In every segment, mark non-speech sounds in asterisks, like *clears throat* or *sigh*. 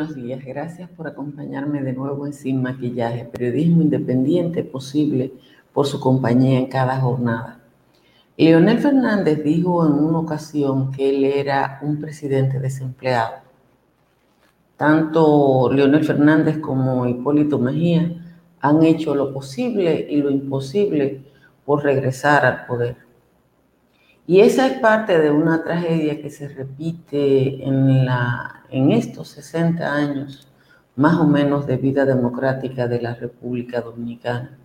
buenos días. Gracias por acompañarme de nuevo en Sin Maquillaje, periodismo independiente posible por su compañía en cada jornada. Leonel Fernández dijo en una ocasión que él era un presidente desempleado. Tanto Leonel Fernández como Hipólito Mejía han hecho lo posible y lo imposible por regresar al poder. Y esa es parte de una tragedia que se repite en, la, en estos 60 años más o menos de vida democrática de la República Dominicana.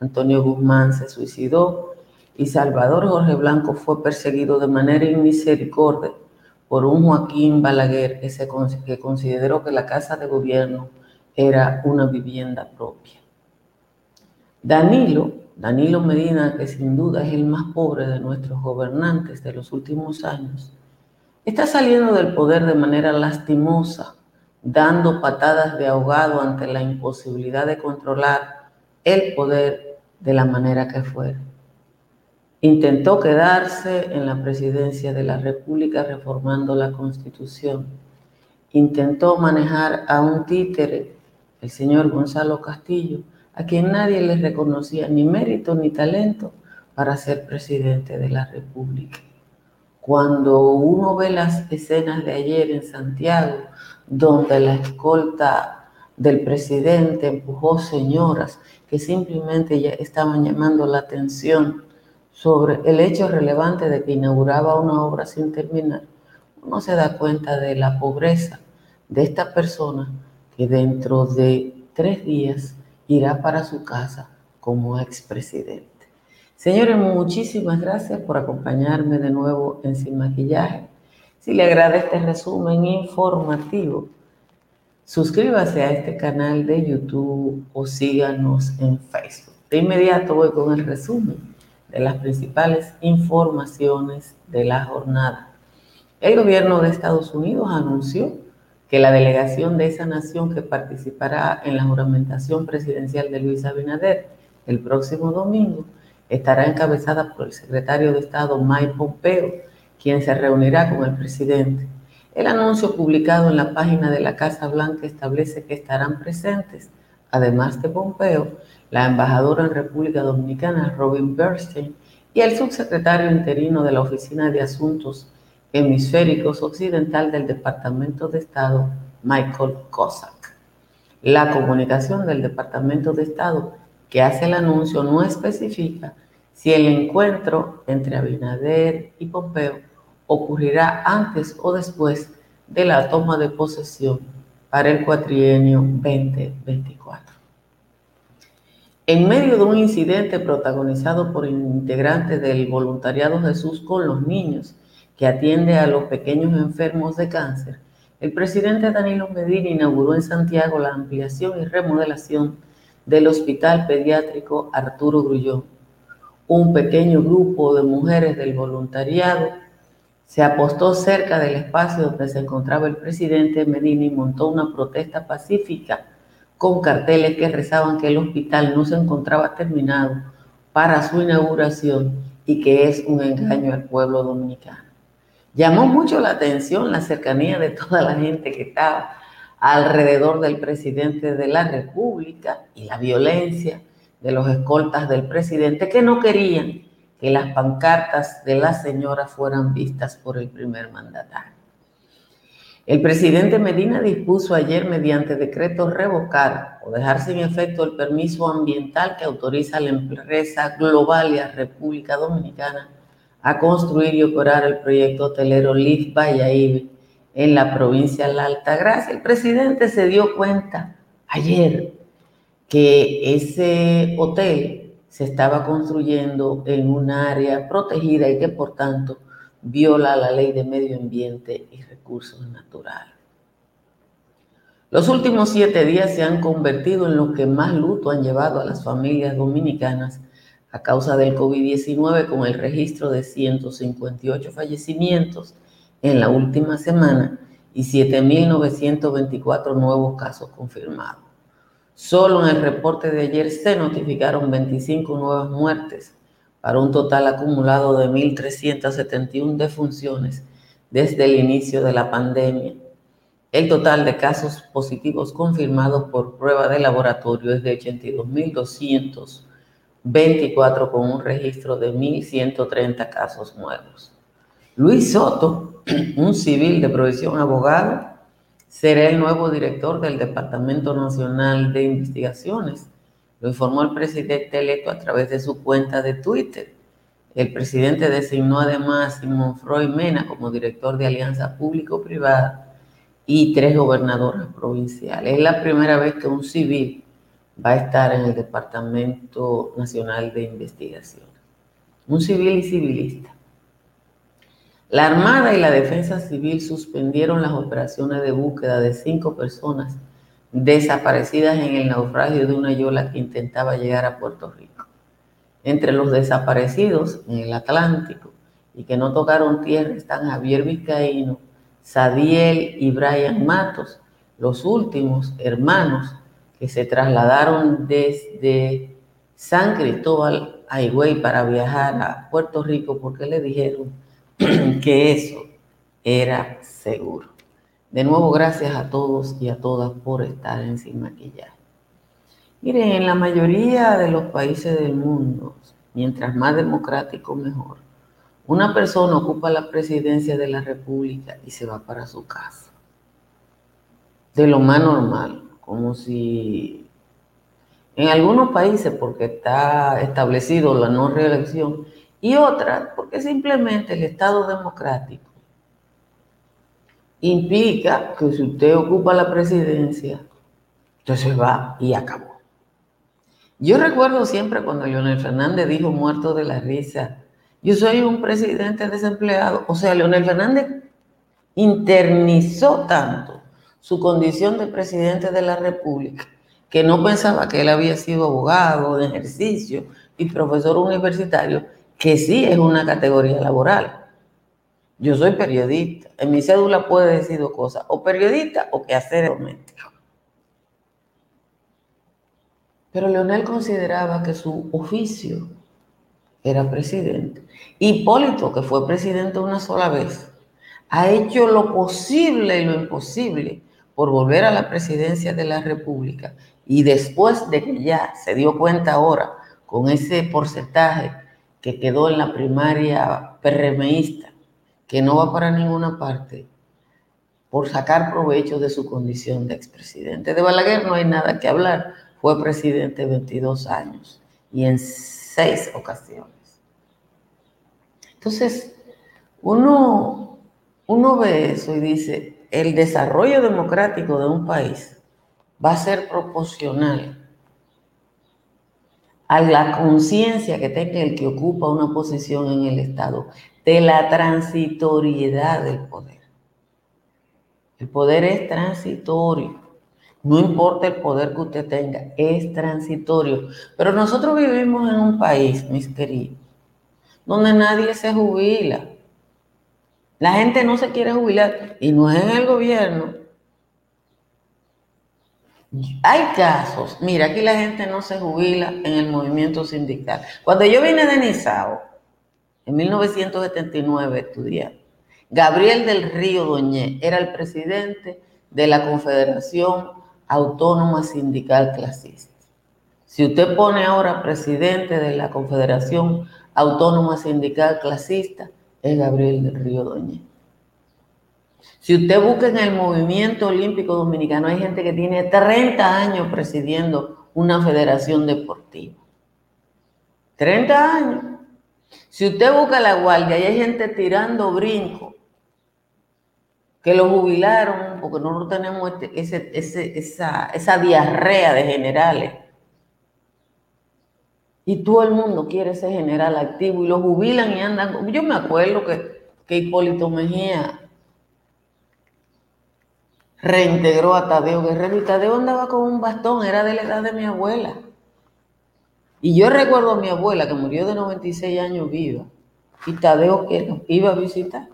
Antonio Guzmán se suicidó y Salvador Jorge Blanco fue perseguido de manera inmisericordia por un Joaquín Balaguer que, consideró que la casa de gobierno era una vivienda propia. Danilo, Danilo Medina, que sin duda es el más pobre de nuestros gobernantes de los últimos años, está saliendo del poder de manera lastimosa, dando patadas de ahogado ante la imposibilidad de controlar el poder de la manera que fuera. Intentó quedarse en la presidencia de la República reformando la Constitución. Intentó manejar a un títere, el señor Gonzalo Castillo, a quien nadie le reconocía ni mérito ni talento para ser presidente de la República. Cuando uno ve las escenas de ayer en Santiago, donde la escolta del presidente empujó señoras que simplemente ya estaban llamando la atención sobre el hecho relevante de que inauguraba una obra sin terminar, uno se da cuenta de la pobreza de esta persona que dentro de tres días irá para su casa como expresidente. Señores, muchísimas gracias por acompañarme de nuevo en Sin Maquillaje. Si le agrada este resumen informativo, suscríbase a este canal de YouTube o síganos en Facebook. De inmediato voy con el resumen de las principales informaciones de la jornada. El gobierno de Estados Unidos anunció que la delegación de esa nación que participará en la juramentación presidencial de Luis Abinader el próximo domingo estará encabezada por el secretario de Estado Mike Pompeo, quien se reunirá con el presidente. El anuncio publicado en la página de la Casa Blanca establece que estarán presentes, además de Pompeo, la embajadora en República Dominicana Robin Bernstein y el subsecretario interino de la Oficina de Asuntos hemisféricos occidental del Departamento de Estado, Michael Cossack. La comunicación del Departamento de Estado que hace el anuncio no especifica si el encuentro entre Abinader y Pompeo ocurrirá antes o después de la toma de posesión para el cuatrienio 2024. En medio de un incidente protagonizado por integrantes del voluntariado Jesús con los niños, que atiende a los pequeños enfermos de cáncer, el presidente Danilo Medina inauguró en Santiago la ampliación y remodelación del Hospital Pediátrico Arturo Grullón. Un pequeño grupo de mujeres del voluntariado se apostó cerca del espacio donde se encontraba el presidente Medina y montó una protesta pacífica con carteles que rezaban que el hospital no se encontraba terminado para su inauguración y que es un engaño al pueblo dominicano. Llamó mucho la atención la cercanía de toda la gente que estaba alrededor del presidente de la República y la violencia de los escoltas del presidente que no querían que las pancartas de la señora fueran vistas por el primer mandatario. El presidente Medina dispuso ayer mediante decreto revocar o dejar sin efecto el permiso ambiental que autoriza a la empresa Globalia República Dominicana a construir y operar el proyecto hotelero Live Valladolid en la provincia de La Altagracia. El presidente se dio cuenta ayer que ese hotel se estaba construyendo en un área protegida y que por tanto viola la ley de medio ambiente y recursos naturales. Los últimos siete días se han convertido en los que más luto han llevado a las familias dominicanas a causa del COVID-19 con el registro de 158 fallecimientos en la última semana y 7.924 nuevos casos confirmados. Solo en el reporte de ayer se notificaron 25 nuevas muertes para un total acumulado de 1.371 defunciones desde el inicio de la pandemia. El total de casos positivos confirmados por prueba de laboratorio es de 82.224 con un registro de 1.130 casos nuevos. Luis Soto, *clears throat* un civil de provisión abogado, será el nuevo director del Departamento Nacional de Investigaciones. Lo informó el presidente electo a través de su cuenta de Twitter. El presidente designó además a Simón Freud Mena como director de Alianza Público-Privada y tres gobernadoras provinciales. Es la primera vez que un civil va a estar en el Departamento Nacional de Investigación. Un civil y civilista. La Armada y la Defensa Civil suspendieron las operaciones de búsqueda de cinco personas desaparecidas en el naufragio de una yola que intentaba llegar a Puerto Rico. Entre los desaparecidos en el Atlántico y que no tocaron tierra están Javier Vizcaíno, Sadiel y Brian Matos, los últimos hermanos que se trasladaron desde San Cristóbal a Higüey para viajar a Puerto Rico porque le dijeron *clears throat* que eso era seguro. De nuevo, gracias a todos y a todas por estar en Sin Maquillaje. Miren, en la mayoría de los países del mundo, mientras más democrático, mejor. Una persona ocupa la presidencia de la República y se va para su casa. De lo más normal, como si en algunos países porque está establecido la no reelección y otras porque simplemente el Estado democrático implica que si usted ocupa la presidencia, entonces va y acabó. Yo recuerdo siempre cuando Leonel Fernández dijo muerto de la risa, yo soy un presidente desempleado. O sea, Leonel Fernández internizó tanto su condición de presidente de la República que no pensaba que él había sido abogado de ejercicio y profesor universitario, que sí es una categoría laboral. Yo soy periodista. En mi cédula puede decir dos cosas, o periodista o que hacer doméstico. Pero Leonel consideraba que su oficio era presidente. Hipólito, que fue presidente una sola vez, ha hecho lo posible y lo imposible por volver a la presidencia de la República. Y después de que ya se dio cuenta ahora con ese porcentaje que quedó en la primaria PRMista, que no va para ninguna parte, por sacar provecho de su condición de expresidente. De Balaguer no hay nada que hablar, fue presidente 22 años y en seis ocasiones. Entonces, uno, uno ve eso y dice, el desarrollo democrático de un país va a ser proporcional a la conciencia que tenga el que ocupa una posición en el Estado de la transitoriedad del poder. El poder es transitorio. No importa el poder que usted tenga, es transitorio. Pero nosotros vivimos en un país, mis queridos, donde nadie se jubila. La gente no se quiere jubilar y no es en el gobierno. Hay casos, mira, aquí la gente no se jubila en el movimiento sindical. Cuando yo vine de Nizao, en 1979 estudié, Gabriel del Río Doñé era el presidente de la Confederación Autónoma Sindical Clasista. Si usted pone ahora presidente de la Confederación Autónoma Sindical Clasista, es Gabriel del Río Doñé. Si usted busca en el movimiento olímpico dominicano, hay gente que tiene 30 años presidiendo una federación deportiva. 30 años. Si usted busca la guardia, hay gente tirando brinco, que lo jubilaron porque no tenemos este, esa diarrea de generales y todo el mundo quiere ser general activo y lo jubilan y andan. Yo me acuerdo que, que Hipólito Mejía reintegró a Tadeo Guerrero y Tadeo andaba con un bastón, era de la edad de mi abuela. Y yo recuerdo a mi abuela que murió de 96 años viva y Tadeo que iba a visitar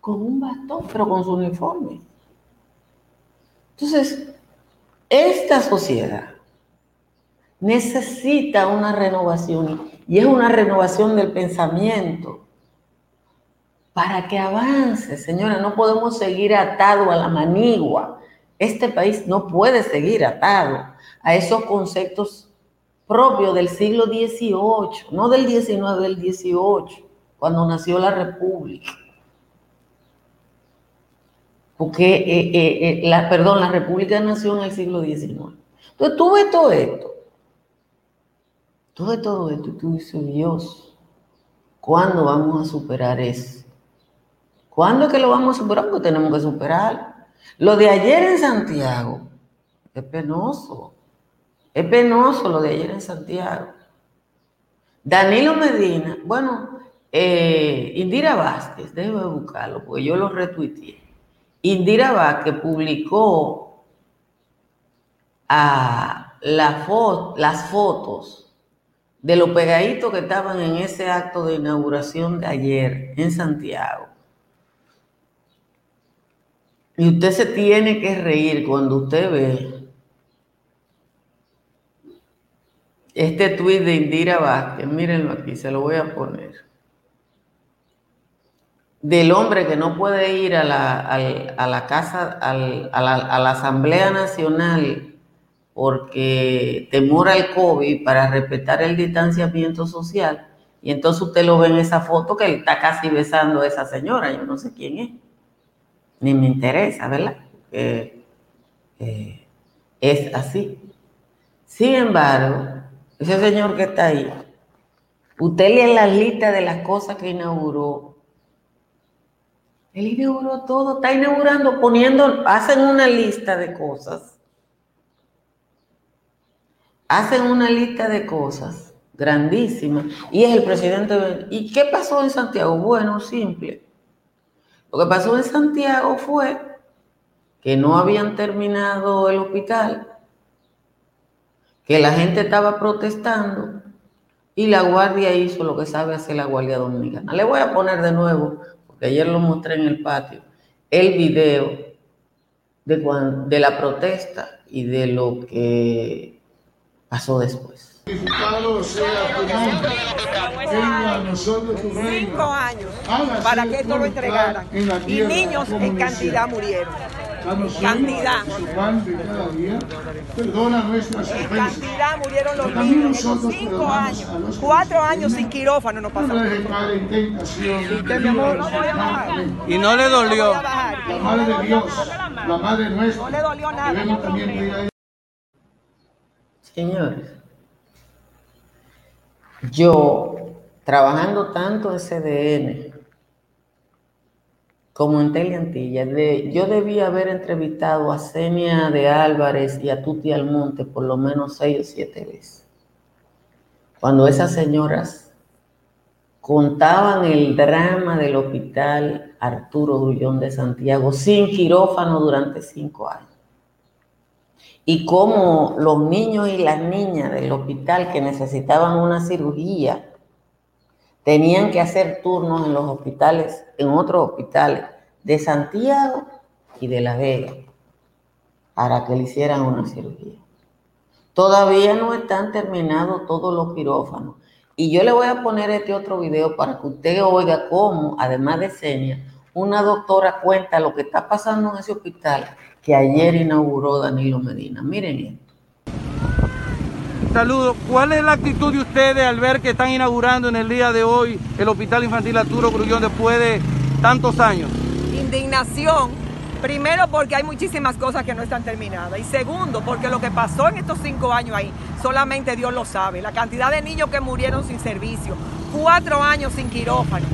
con un bastón, pero con su uniforme. Entonces, esta sociedad necesita una renovación y es una renovación del pensamiento. para que avance, señora. No podemos seguir atado a la manigua. Este país no puede seguir atado a esos conceptos propios del siglo XVIII, no del XIX, del XVIII, cuando nació la República. Porque, eh, eh, eh, la, perdón, la República nació en el siglo XIX. Entonces tú todo esto. Todo esto tú dices, Dios, ¿cuándo vamos a superar eso? ¿Cuándo es que lo vamos a superar? Porque tenemos que superar. Lo de ayer en Santiago es penoso. Es penoso lo de ayer en Santiago. Danilo Medina, bueno, Indira Vázquez, déjeme buscarlo, porque yo lo retuiteé. Indira Vázquez publicó a las fotos de los pegaditos que estaban en ese acto de inauguración de ayer en Santiago. Y usted se tiene que reír cuando usted ve este tuit de Indira Vázquez. Mírenlo aquí, se lo voy a poner del hombre que no puede ir a la, casa, a, la, Asamblea Nacional porque temora al COVID para respetar el distanciamiento social, y entonces usted lo ve en esa foto que él está casi besando a esa señora, yo no sé quién es, ni me interesa, ¿verdad? Eh, es así. Sin embargo, ese señor que está ahí, usted lee la lista de las cosas que inauguró él inauguró todo, está inaugurando, poniendo, hacen una lista de cosas. Hacen una lista de cosas grandísima. Y es el presidente. ¿Y qué pasó en Santiago? Bueno, simple. Lo que pasó en Santiago fue que no habían terminado el hospital, que la gente estaba protestando y la guardia hizo lo que sabe hacer la guardia dominicana. Le voy a poner de nuevo que ayer lo mostré en el patio, el video de, de la protesta y de lo que pasó después. Cinco años para que esto lo entregaran y niños en cantidad murieron cantidad. En cantidad murieron los niños. cinco años, cuatro años sin quirófano no pasaron. Y no le dolió. La madre de Dios, la madre nuestra. No le dolió nada. Señores, yo trabajando tanto en CDN, como en Teleantilla. Yo debía haber entrevistado a Senia de Álvarez y a Tuti Almonte por lo menos seis o siete veces. Cuando esas señoras contaban el drama del hospital Arturo Grullón de Santiago sin quirófano durante cinco años. Y cómo los niños y las niñas del hospital que necesitaban una cirugía tenían que hacer turnos en los hospitales, en otros hospitales de Santiago y de La Vega para que le hicieran una cirugía. Todavía no están terminados todos los quirófanos. Y yo le voy a poner este otro video para que usted oiga cómo, además de señas, una doctora cuenta lo que está pasando en ese hospital que ayer inauguró Danilo Medina. Miren esto. Saludos. ¿Cuál es la actitud de ustedes al ver que están inaugurando en el día de hoy el Hospital Infantil Arturo Grullón después de tantos años? Indignación, primero porque hay muchísimas cosas que no están terminadas y segundo porque lo que pasó en estos cinco años ahí, solamente Dios lo sabe. La cantidad de niños que murieron sin servicio, cuatro años sin quirófano,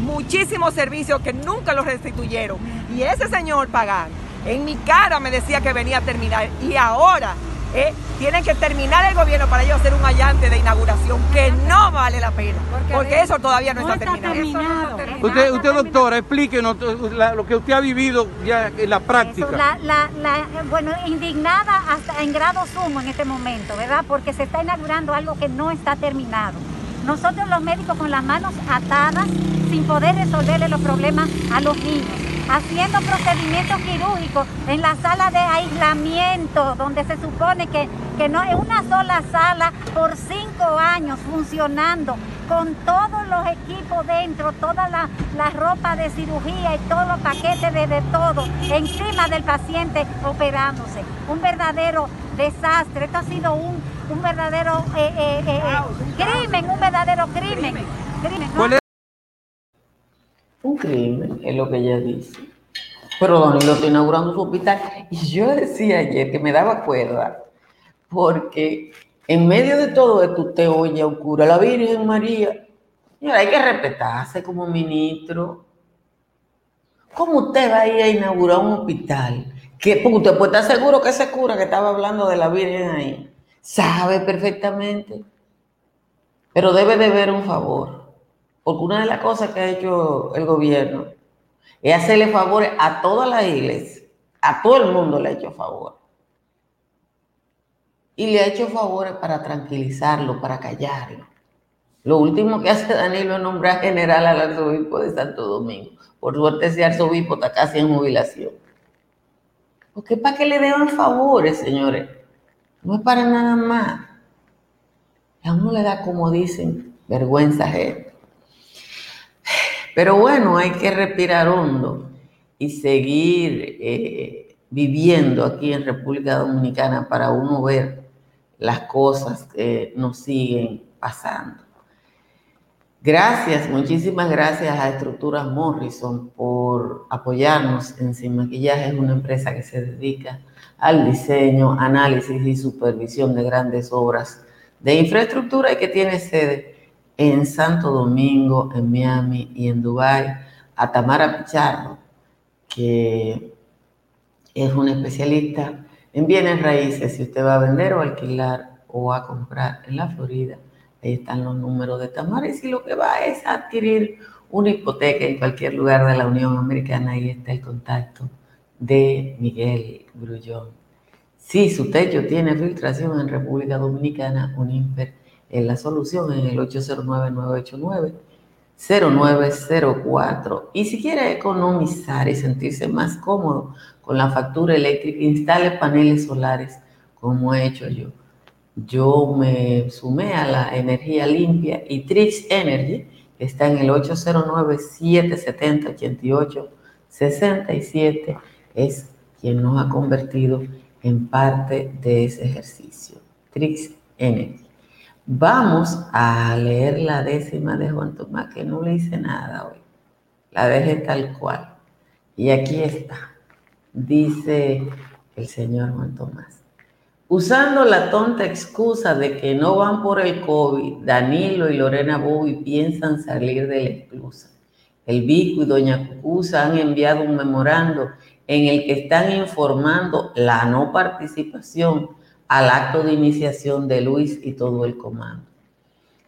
muchísimos servicios que nunca los restituyeron y ese señor Pagán en mi cara me decía que venía a terminar y ahora ¿eh? tienen que terminar el gobierno para ellos hacer un allante de inauguración que no vale la pena, porque, eso todavía no, está, terminado. Usted, usted, doctora, explíquenos lo que usted ha vivido ya en la práctica. bueno, indignada hasta en grado sumo en este momento, ¿verdad? Porque se está inaugurando algo que no está terminado. Nosotros los médicos con las manos atadas, sin poder resolverle los problemas a los niños haciendo procedimientos quirúrgicos en la sala de aislamiento, donde se supone que, que no es una sola sala por cinco años funcionando con todos los equipos dentro, toda la, la ropa de cirugía y todos los paquetes de, de todo encima del paciente operándose. Un verdadero desastre. Esto ha sido un, un verdadero eh, eh, eh, crimen, un verdadero crimen. crimen, ¿no? ¿Cuál es Un crimen, es lo que ella dice. Pero Danilo está inaugurando su hospital. Y yo decía ayer que me daba cuerda, porque en medio de todo esto usted oye a un cura, la Virgen María. Y hay que respetarse como ministro. ¿Cómo usted va a ir a inaugurar un hospital? Que, porque usted puede estar seguro que ese cura que estaba hablando de la Virgen ahí sabe perfectamente, pero debe de ver un favor. Porque una de las cosas que ha hecho el gobierno es hacerle favores a todas las iglesias, a todo el mundo le ha hecho favor. Y le ha hecho favores para tranquilizarlo, para callarlo. Lo último que hace Danilo es nombrar general al arzobispo de Santo Domingo. Por suerte ese arzobispo está casi en jubilación. Porque para que le den favores, señores. No es para nada más. A uno le da, como dicen, vergüenza ajena. Pero bueno, hay que respirar hondo y seguir eh, viviendo aquí en República Dominicana para uno ver las cosas que nos siguen pasando. Gracias, muchísimas gracias a Estructuras Morrison por apoyarnos en Sin Maquillaje. Es una empresa que se dedica al diseño, análisis y supervisión de grandes obras de infraestructura y que tiene sede en Santo Domingo, en Miami y en Dubái, a Tamara Pichardo, que es una especialista en bienes raíces. Si usted va a vender o alquilar o a comprar en la Florida, ahí están los números de Tamara. Y lo que va es adquirir una hipoteca en cualquier lugar de la Unión Americana, ahí está el contacto de Miguel Grullón. Si su techo tiene filtración en República Dominicana, Unimper es la solución en el 809-989-0904. Y si quiere economizar y sentirse más cómodo con la factura eléctrica, instale paneles solares como he hecho yo. Yo me sumé a la energía limpia y Trix Energy, que está en el 809-770-8867, es quien nos ha convertido en parte de ese ejercicio. Trix Energy. Vamos a leer la décima de Juan Tomás, que no le hice nada hoy. La dejé tal cual. Y aquí está. Dice el señor Juan Tomás. Usando la tonta excusa de que no van por el COVID, Danilo y Lorena Bobby piensan salir de la exclusa. El Vico y Doña Cucusa han enviado un memorando en el que están informando la no participación al acto de iniciación de Luis y todo el comando.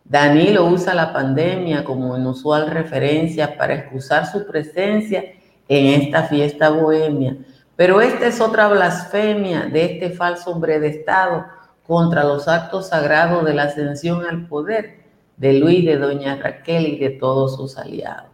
Danilo usa la pandemia como inusual referencia para excusar su presencia en esta fiesta bohemia, pero esta es otra blasfemia de este falso hombre de Estado contra los actos sagrados de la ascensión al poder de Luis, de Doña Raquel y de todos sus aliados.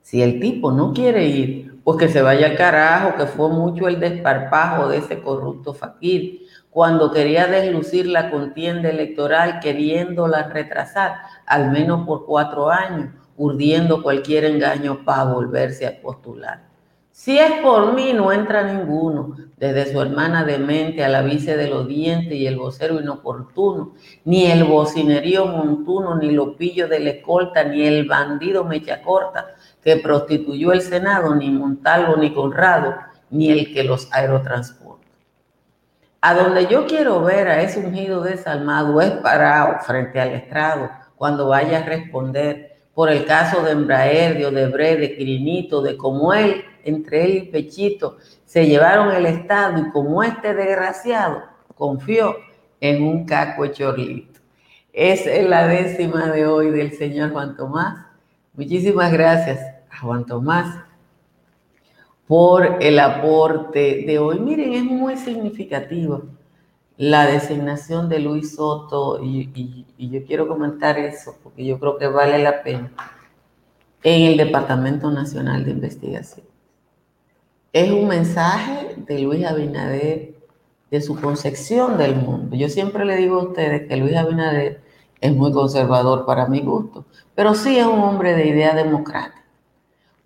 Si el tipo no quiere ir, pues que se vaya al carajo, que fue mucho el desparpajo de ese corrupto faquir cuando quería deslucir la contienda electoral, queriéndola retrasar, al menos por cuatro años, urdiendo cualquier engaño para volverse a postular. Si es por mí, no entra ninguno, desde su hermana demente a la vice de los dientes y el vocero inoportuno, ni el bocinerío montuno, ni lo pillo de la escolta, ni el bandido mecha corta que prostituyó el Senado, ni Montalvo, ni Conrado, ni el que los aerotransporta. A donde yo quiero ver a ese ungido desalmado es parado frente al estrado cuando vaya a responder por el caso de Embraer, de Odebrecht, de Quirinito, de cómo él, entre él y Pechito, se llevaron el Estado y como este desgraciado confió en un caco chorlito. Esa es la décima de hoy del señor Juan Tomás. Muchísimas gracias a Juan Tomás por el aporte de hoy. Miren, es muy significativa la designación de Luis Soto y, y, y, yo quiero comentar eso porque yo creo que vale la pena en el Departamento Nacional de Investigación. Es un mensaje de Luis Abinader, de su concepción del mundo. Yo siempre le digo a ustedes que Luis Abinader es muy conservador para mi gusto, pero sí es un hombre de idea democrática.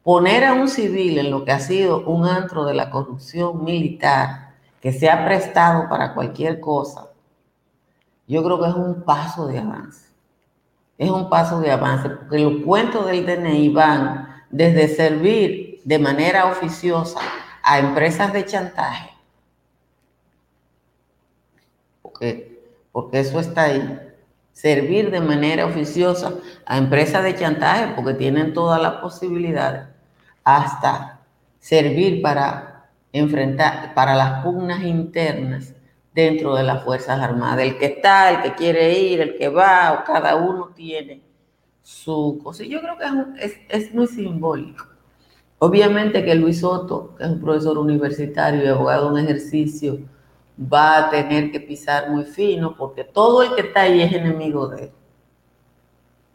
Poner a un civil en lo que ha sido un antro de la corrupción militar, que se ha prestado para cualquier cosa, yo creo que es un paso de avance. Es un paso de avance, porque los cuentos del DNI van desde servir de manera oficiosa a empresas de chantaje, porque, porque eso está ahí, servir de manera oficiosa a empresas de chantaje, porque tienen todas las posibilidades, hasta servir para enfrentar, para las pugnas internas dentro de las Fuerzas Armadas. El que está, el que quiere ir, el que va, cada uno tiene su cosa. Yo creo que es, es, muy simbólico. Obviamente que Luis Soto, que es un profesor universitario y abogado en ejercicio, va a tener que pisar muy fino porque todo el que está ahí es enemigo de él.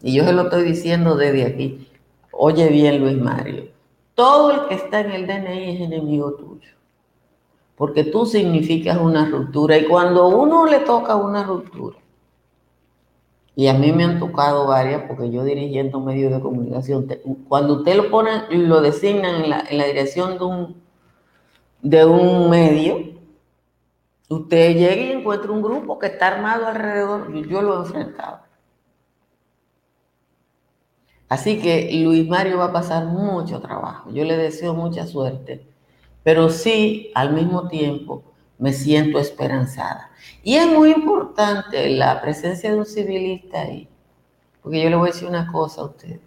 Y yo se lo estoy diciendo desde aquí. Oye bien, Luis Mario. Todo el que está en el DNI es enemigo tuyo. Porque tú significas una ruptura. Y cuando uno le toca una ruptura, y a mí me han tocado varias, porque yo dirigiendo medios de comunicación, cuando usted lo pone, lo designan en la, en la dirección de un, de un medio, usted llega y encuentra un grupo que está armado alrededor, yo lo he enfrentado. Así que Luis Mario va a pasar mucho trabajo, yo le deseo mucha suerte, pero sí, al mismo tiempo, me siento esperanzada. Y es muy importante la presencia de un civilista ahí, porque yo le voy a decir una cosa a usted.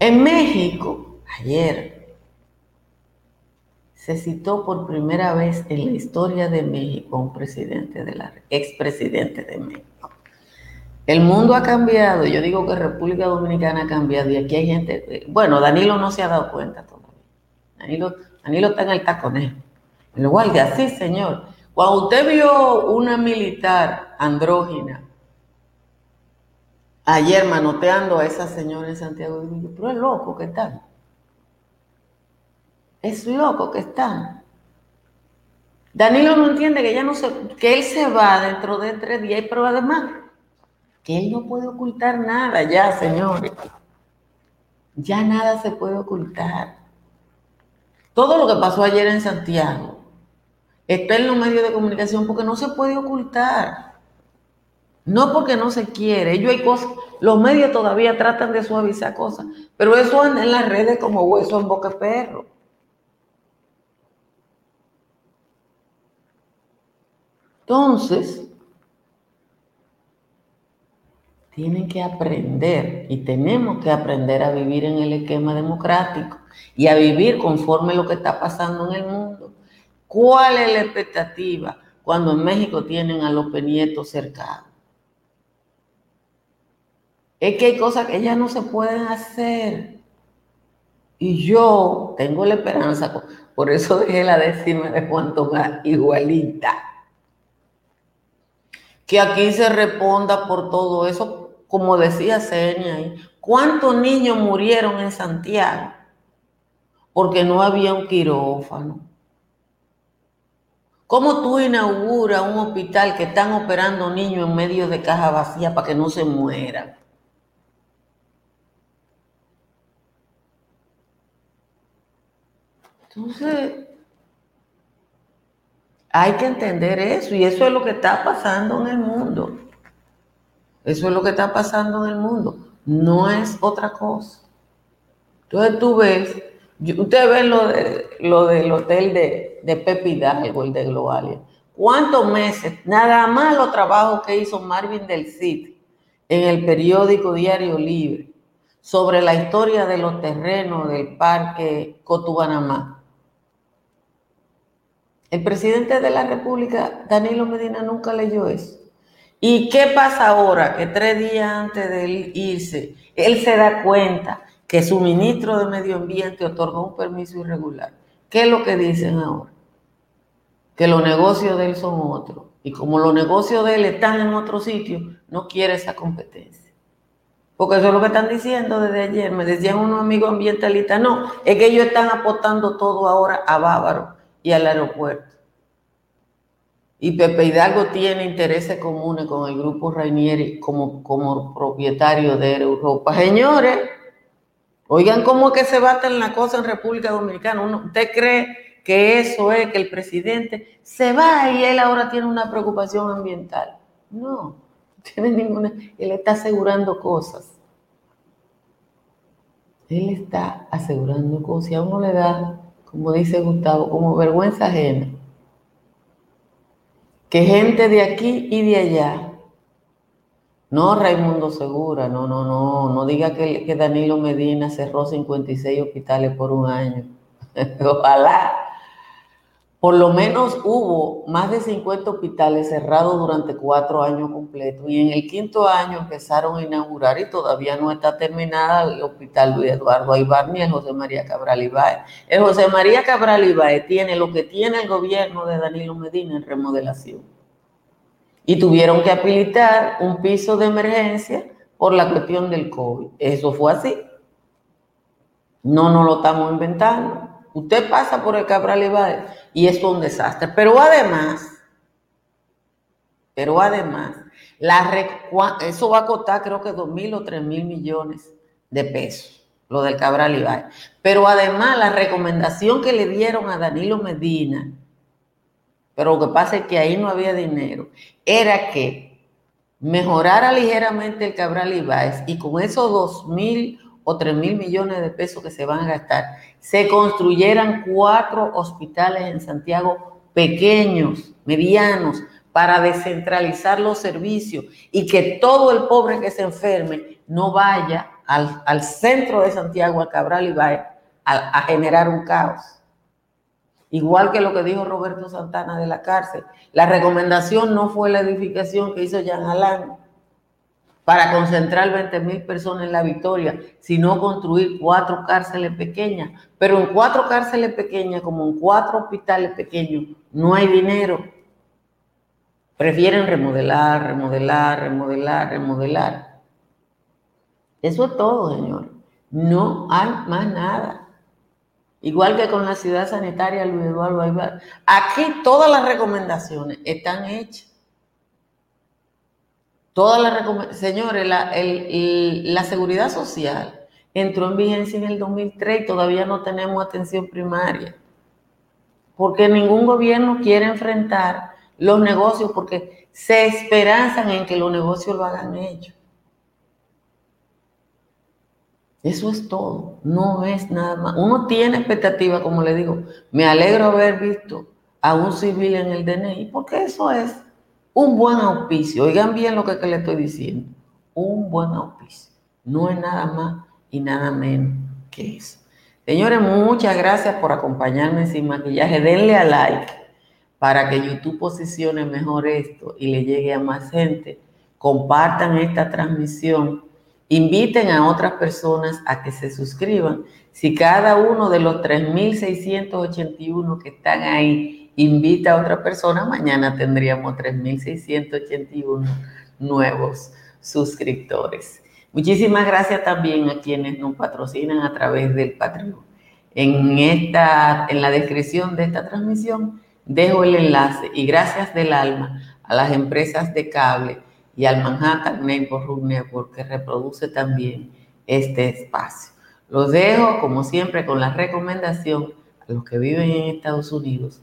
En México, ayer, se citó por primera vez en la historia de México un presidente de la expresidente de México. El mundo ha cambiado, yo digo que República Dominicana ha cambiado y aquí hay gente, bueno, Danilo no se ha dado cuenta todavía. Danilo, Danilo está en el taconeo. El guardia, sí, señor. Cuando usted vio una militar andrógina ayer manoteando a esa señora en Santiago, pero es loco que están. Es loco que están. Danilo no entiende que ya no se, que él se va dentro de tres días, pero además que él no puede ocultar nada ya, señores. Ya nada se puede ocultar. Todo lo que pasó ayer en Santiago está en los medios de comunicación porque no se puede ocultar. No porque no se quiere. Ellos hay cosas, los medios todavía tratan de suavizar cosas, pero eso anda en las redes como hueso en boca de perro. Entonces, tienen que aprender y tenemos que aprender a vivir en el esquema democrático y a vivir conforme lo que está pasando en el mundo. ¿Cuál es la expectativa cuando en México tienen a los penietos cercados? Es que hay cosas que ya no se pueden hacer. Y yo tengo la esperanza, por eso dejé la décima de Juan Tomás igualita. Que aquí se responda por todo eso, como decía Senia ¿Cuántos niños murieron en Santiago? Porque no había un quirófano. ¿Cómo tú inauguras un hospital que están operando niños en medio de caja vacía para que no se mueran? Entonces, hay que entender eso y eso es lo que está pasando en el mundo. Eso es lo que está pasando en el mundo. No es otra cosa. Entonces tú ves Usted ve lo, de, lo del hotel de, de Pepe Hidalgo, el de Globalia. ¿Cuántos meses? Nada más los trabajos que hizo Marvin del Cid en el periódico Diario Libre sobre la historia de los terrenos del parque Cotubanamá. El presidente de la República, Danilo Medina, nunca leyó eso. ¿Y qué pasa ahora? Que tres días antes de irse, él se da cuenta que su ministro de Medio Ambiente otorgó un permiso irregular. ¿Qué es lo que dicen ahora? Que los negocios de él son otros. Y como los negocios de él están en otro sitio, no quiere esa competencia. Porque eso es lo que están diciendo desde ayer. Me decían unos amigos ambientalistas, no, es que ellos están apostando todo ahora a Bávaro y al aeropuerto. Y Pepe Hidalgo tiene intereses comunes con el grupo Rainieri como, como propietario de Europa. Señores, oigan cómo que se baten la cosa en República Dominicana. ¿Usted cree que eso es que el presidente se va y él ahora tiene una preocupación ambiental? No, no tiene ninguna. Él está asegurando cosas. Él está asegurando cosas y a uno le da, como dice Gustavo, como vergüenza ajena que gente de aquí y de allá, no Raimundo Segura, no, no, no, no diga que, que Danilo Medina cerró 56 hospitales por un año. *laughs* Ojalá. Por lo menos hubo más de 50 hospitales cerrados durante cuatro años completos y en el quinto año empezaron a inaugurar y todavía no está terminada el hospital Luis Eduardo Aybar ni el José María Cabral Ibáez. El José María Cabral Ibáez tiene lo que tiene el gobierno de Danilo Medina en remodelación. Y tuvieron que habilitar un piso de emergencia por la cuestión del COVID. Eso fue así. No nos lo estamos inventando. Usted pasa por el Cabral Ibáez y es un desastre. Pero además, pero además, la eso va a costar creo que dos mil o tres mil millones de pesos, lo del Cabral Ibáez. Pero además, la recomendación que le dieron a Danilo Medina, pero lo que pasa es que ahí no había dinero, era que mejorara ligeramente el Cabral Ibáez y con esos dos mil o tres mil millones de pesos que se van a gastar, se construyeran cuatro hospitales en Santiago pequeños, medianos, para descentralizar los servicios y que todo el pobre que se enferme no vaya al, centro de Santiago, al Cabral y vaya a, a generar un caos. Igual que lo que dijo Roberto Santana de la cárcel. La recomendación no fue la edificación que hizo Jean Alain, para concentrar 20 mil personas en la victoria, sino construir cuatro cárceles pequeñas. Pero en cuatro cárceles pequeñas, como en cuatro hospitales pequeños, no hay dinero. Prefieren remodelar, remodelar, remodelar, remodelar. Eso es todo, señor. No hay más nada. Igual que con la ciudad sanitaria Luis Eduardo Aybar. Aquí todas las recomendaciones están hechas. Todas las señores, la, la seguridad social entró en vigencia en el 2003 y todavía no tenemos atención primaria. Porque ningún gobierno quiere enfrentar los negocios porque se esperanzan en que los negocios lo hagan ellos. Eso es todo, no es nada más. Uno tiene expectativa, como le digo, me alegro haber visto a un civil en el DNI, porque eso es un buen auspicio. Oigan bien lo que, le estoy diciendo. Un buen auspicio. No es nada más y nada menos que eso. Señores, muchas gracias por acompañarme sin maquillaje. Denle a like para que YouTube posicione mejor esto y le llegue a más gente. Compartan esta transmisión. Inviten a otras personas a que se suscriban. Si cada uno de los 3.681 que están ahí invita a otra persona, mañana tendríamos 3.681 nuevos suscriptores. Muchísimas gracias también a quienes nos patrocinan a través del Patreon. En, esta, en la descripción de esta transmisión dejo el enlace y gracias del alma a las empresas de cable y al Manhattan Neighborhood Network que reproduce también este espacio. Los dejo, como siempre, con la recomendación a los que viven en Estados Unidos